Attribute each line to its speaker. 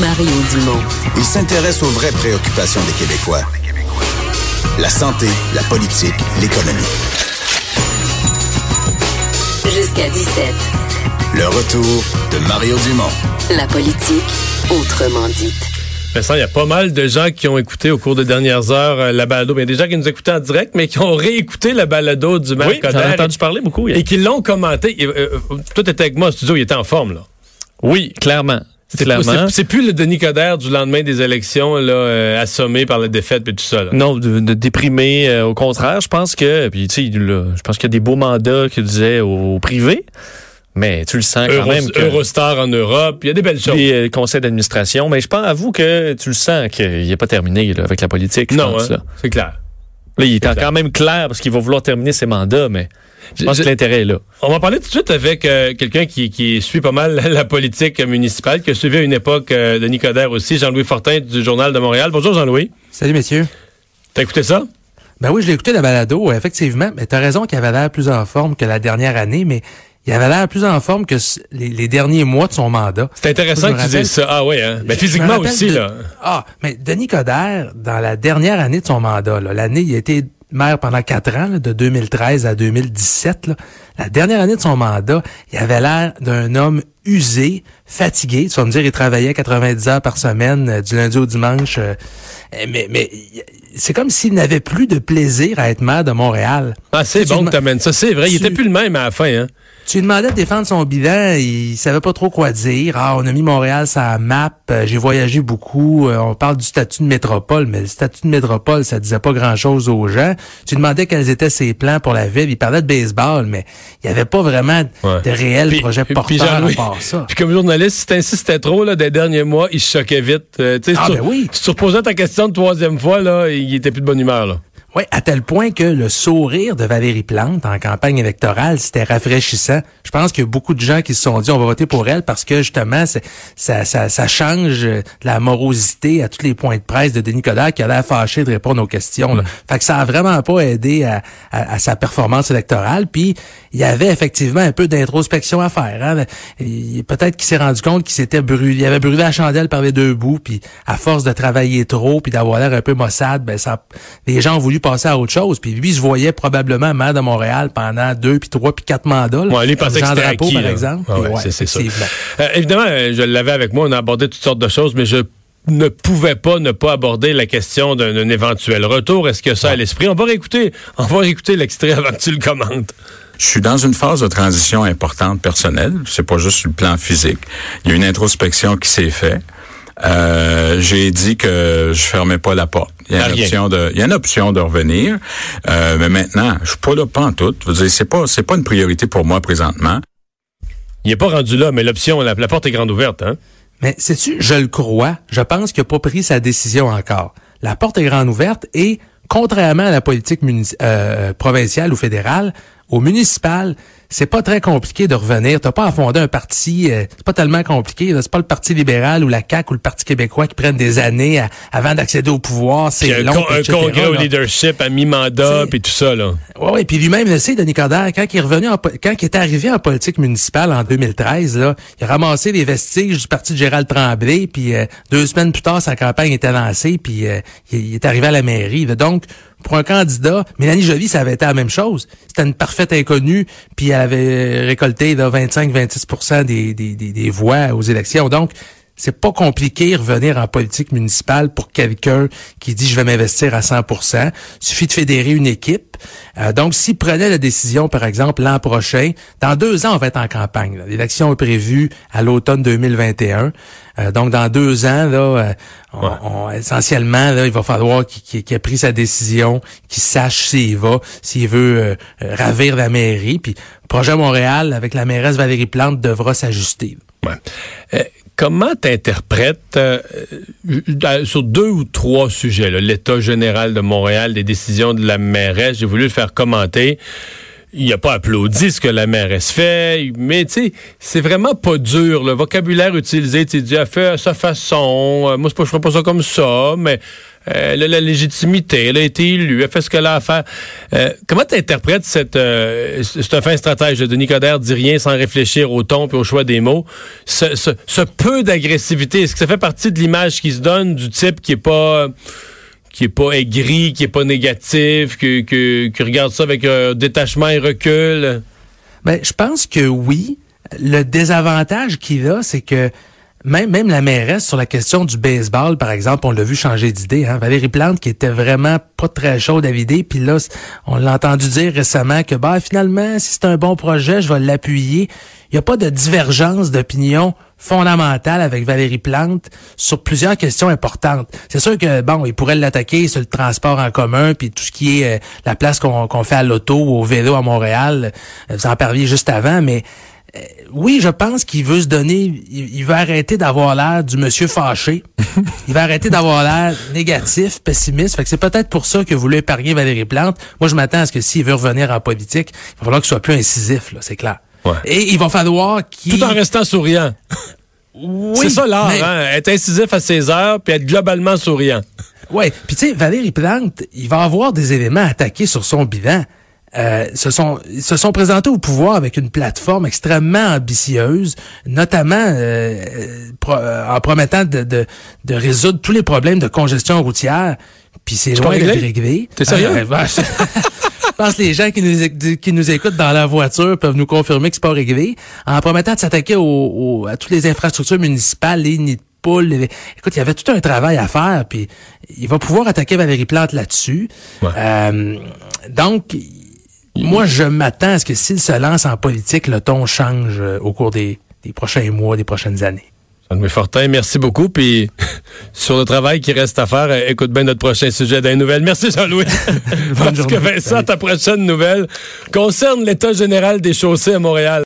Speaker 1: Mario Dumont.
Speaker 2: Il s'intéresse aux vraies préoccupations des Québécois. La santé, la politique, l'économie.
Speaker 1: Jusqu'à 17.
Speaker 2: Le retour de Mario Dumont.
Speaker 1: La politique, autrement dite.
Speaker 3: Vincent, il y a pas mal de gens qui ont écouté au cours des dernières heures euh, la balado. Bien, des gens qui nous écoutaient en direct, mais qui ont réécouté la balado du maire
Speaker 4: Oui, j'en ai entendu parler beaucoup.
Speaker 3: et qui l'ont commenté. Et, euh, euh, toi, t'étais avec moi au studio, il était en forme, là.
Speaker 4: Oui, clairement.
Speaker 3: C'est plus le Denis Coderre du lendemain des élections, là, euh, assommé par la défaite et tout ça. là.
Speaker 4: Non, de, de déprimer. euh, au contraire, je pense que, puis tu sais, je pense qu'il y a des beaux mandats qu'il disait au, privé, mais tu le sens quand
Speaker 3: Euro-
Speaker 4: même que
Speaker 3: Eurostar en Europe, il y a des belles choses.
Speaker 4: les euh, conseils d'administration, mais je pense avoue que tu le sens qu'il n'est pas terminé là, avec la politique. je
Speaker 3: non, hein, c'est clair.
Speaker 4: Là, il est quand même clair parce qu'il va vouloir terminer ses mandats, mais je pense
Speaker 3: Je-
Speaker 4: que l'intérêt est là.
Speaker 3: On va parler tout de suite avec euh, quelqu'un qui, qui suit pas mal la politique municipale, qui a suivi à une époque euh, Denis Coderre aussi, Jean-Louis Fortin du Journal de Montréal. Bonjour Jean-Louis.
Speaker 5: Salut, messieurs.
Speaker 3: T'as écouté ça?
Speaker 5: Ben oui, je l'ai écouté la balado, effectivement. Mais t'as raison qu'il avait l'air plus en forme que la dernière année, mais il avait l'air plus en forme que les, les derniers mois de son mandat.
Speaker 3: C'est intéressant que tu dises ça. Ah oui, hein? Ben,
Speaker 5: me
Speaker 3: physiquement aussi,
Speaker 5: de-
Speaker 3: là.
Speaker 5: Ah, mais Denis Coderre, dans la dernière année de son mandat, l'année, il a été maire pendant quatre ans, là, de 2013 à 2017. là. La dernière année de son mandat, il avait l'air d'un homme usé, fatigué. Tu vas me dire, il travaillait 90 heures par semaine, euh, du lundi au dimanche. euh, mais mais c'est comme s'il n'avait plus de plaisir à être maire de Montréal.
Speaker 3: Ah, c'est
Speaker 5: Tu
Speaker 3: bon que t'amènes ça. C'est vrai, il
Speaker 5: tu-
Speaker 3: était plus le même à la fin, hein?
Speaker 5: Tu lui demandais de défendre son bilan, il savait pas trop quoi dire. Ah, on a mis Montréal sur la map, euh, j'ai voyagé beaucoup, euh, on parle du statut de métropole, mais le statut de métropole, ça disait pas grand-chose aux gens. Tu lui demandais quels étaient ses plans pour la ville, il parlait de baseball, mais il y avait pas vraiment
Speaker 3: Ouais.
Speaker 5: de réels
Speaker 3: Puis-
Speaker 5: projets
Speaker 3: puis
Speaker 5: porteurs à part ça.
Speaker 3: Puis comme journaliste, si t'insistais trop, là, des derniers mois, il se choquait vite. Euh,
Speaker 5: Ah,
Speaker 3: si tu-
Speaker 5: ben oui.
Speaker 3: Si tu reposais ta question de troisième fois, là, il était plus de bonne humeur, là.
Speaker 5: Oui, à tel point que le sourire de Valérie Plante en campagne électorale, c'était rafraîchissant. Je pense qu'il y a beaucoup de gens qui se sont dit on va voter pour elle parce que justement, ça, ça, ça change euh, la morosité à tous les points de presse de Denis Coderre qui a l'air fâché de répondre aux questions. là. Fait que ça a vraiment pas aidé à, à- à sa performance électorale. Puis il y avait effectivement un peu d'introspection à faire. Hein. Peut-être qu'il s'est rendu compte qu'il s'était brûlé, il avait brûlé la chandelle par les deux bouts. Puis à force de travailler trop puis d'avoir l'air un peu maussade, ben ça, les gens ont voulu passer à autre chose. Puis lui, se voyait probablement maire de Montréal pendant deux, puis trois, puis quatre mandats. là.
Speaker 3: Ouais, lui, il pensait que
Speaker 5: Jean
Speaker 3: c'était
Speaker 5: Drapeau,
Speaker 3: acquis,
Speaker 5: par
Speaker 3: là.
Speaker 5: exemple.
Speaker 3: Ah ouais,
Speaker 5: Ouais,
Speaker 3: c'est- ça. Euh, évidemment, euh, je l'avais avec moi, on a abordé toutes sortes de choses, mais je ne pouvais pas ne pas aborder la question d'un d'un éventuel retour. Est-ce que ça à l'esprit? On va réécouter, on va réécouter l'extrait avant que tu le commentes.
Speaker 6: Je suis dans une phase de transition importante personnelle. C'est pas juste sur le plan physique. Il y a une introspection qui s'est faite. Euh, j'ai dit que je fermais pas la porte. Il y a une option de, il y a une option de revenir. Euh, mais maintenant, je suis pas là pas en tout. Je veux dire, c'est pas, c'est pas une priorité pour moi présentement.
Speaker 3: Il n'est pas rendu là, mais l'option, la, la porte est grande ouverte, hein?
Speaker 5: Mais sais-tu, je le crois, je pense qu'il n'a pas pris sa décision encore. La porte est grande ouverte et, contrairement à la politique euh, provinciale ou fédérale, au municipal, c'est pas très compliqué de revenir. T'as pas à fonder un parti, euh, c'est pas tellement compliqué. C'est pas le Parti libéral ou la CAQ ou le Parti québécois qui prennent des années à- avant d'accéder au pouvoir. C'est
Speaker 3: un,
Speaker 5: long,
Speaker 3: con- un congrès au leadership à mi-mandat, puis tout ça, là.
Speaker 5: Ouais, ouais, puis lui-même le sait, Denis Coderre, quand il est revenu en quand il est arrivé en politique municipale en 2013, là, il a ramassé les vestiges du parti de Gérald Tremblay, puis euh, deux semaines plus tard, sa campagne était lancée, puis euh, il, il est arrivé à la mairie. là. Donc, pour un candidat, Mélanie Joly, ça avait été la même chose. C'était une parfaite inconnue, puis elle avait récolté 25-26 des, des, des, des voix aux élections. Donc, c'est pas compliqué de revenir en politique municipale pour quelqu'un qui dit je vais m'investir à 100% Suffit de fédérer une équipe. Euh, donc, s'il prenait la décision, par exemple, l'an prochain, dans deux ans, on va être en campagne. L'élection est prévue à l'automne 2021. Euh, donc, dans deux ans, là, euh, on- on- essentiellement, là, il va falloir qu'il ait pris sa décision, qu'il sache s'il va, s'il veut euh, euh, ravir la mairie. Puis, Projet Montréal, avec la mairesse Valérie Plante, devra s'ajuster.
Speaker 3: Ouais. Euh, comment t'interprètes euh, euh, sur deux ou trois sujets, l'état général de Montréal, les décisions de la mairesse, j'ai voulu le faire commenter. Il a pas applaudi ce que la mairesse fait, mais tu sais, c'est vraiment pas dur. Le vocabulaire utilisé, tu dis, elle fait à sa façon. Euh, moi, je ferais pas ça comme ça, mais euh, elle a la légitimité, elle a été élue, elle fait ce qu'elle a à faire. Euh, comment tu interprètes cette... Euh, c'est un fin stratège de Denis Coderre, dit rien sans réfléchir au ton et au choix des mots? Ce, ce, ce peu d'agressivité, est-ce que ça fait partie de l'image qui se donne du type qui est pas qui est pas aigri, qui est pas négatif, qui, qui, qui regarde ça avec détachement et recul?
Speaker 5: Ben, je pense que oui. Le désavantage qu'il a, c'est que même, même la mairesse sur la question du baseball, par exemple, on l'a vu changer d'idée. Hein? Valérie Plante, qui était vraiment pas très chaude à vider, puis là, on l'a entendu dire récemment que bah finalement, si c'est un bon projet, je vais l'appuyer. Il n'y a pas de divergence d'opinion fondamentale avec Valérie Plante sur plusieurs questions importantes. C'est sûr que bon, il pourrait l'attaquer sur le transport en commun puis tout ce qui est euh, la place qu'on fait à l'auto ou au vélo à Montréal. Euh, vous en parliez juste avant, mais oui, je pense qu'il veut se donner, il, il veut arrêter d'avoir l'air du monsieur fâché. il va arrêter d'avoir l'air négatif, pessimiste. Fait que c'est peut-être pour ça que vous voulez épargner Valérie Plante. Moi, je m'attends à ce que s'il veut revenir en politique, il va falloir qu'il soit plus incisif, là, c'est clair.
Speaker 3: Ouais.
Speaker 5: Et il va falloir qu'il...
Speaker 3: Tout en restant souriant.
Speaker 5: Oui,
Speaker 3: c'est ça l'art,
Speaker 5: mais-
Speaker 3: hein? Être incisif à ses heures puis être globalement souriant.
Speaker 5: Ouais, puis tu sais, Valérie Plante, il va avoir des éléments attaqués sur son bilan. Euh, se sont se sont présentés au pouvoir avec une plateforme extrêmement ambitieuse, notamment euh, pro- euh, en promettant de, de, de résoudre tous les problèmes de congestion routière. Puis c'est loin d'être
Speaker 3: réglé? T'es sérieux?
Speaker 5: Euh, Je pense que les gens qui nous, qui nous écoutent dans la voiture peuvent nous confirmer que c'est pas réglé. En promettant de s'attaquer à toutes les infrastructures municipales, les nids de poules. les- Écoute, il y avait tout un travail à faire, puis il va pouvoir attaquer Valérie Plante là-dessus.
Speaker 3: Ouais.
Speaker 5: Euh, donc, moi, je m'attends à ce que s'il se lance en politique, le ton change euh, au cours des, des prochains mois, des prochaines années.
Speaker 3: Jean-Louis Fortin, merci beaucoup. Puis sur le travail qui reste à faire, euh, écoute bien notre prochain sujet d'un nouvelle. Merci Jean-Louis. Parce que
Speaker 5: journée.
Speaker 3: Vincent, ta prochaine nouvelle concerne l'état général des chaussées à Montréal.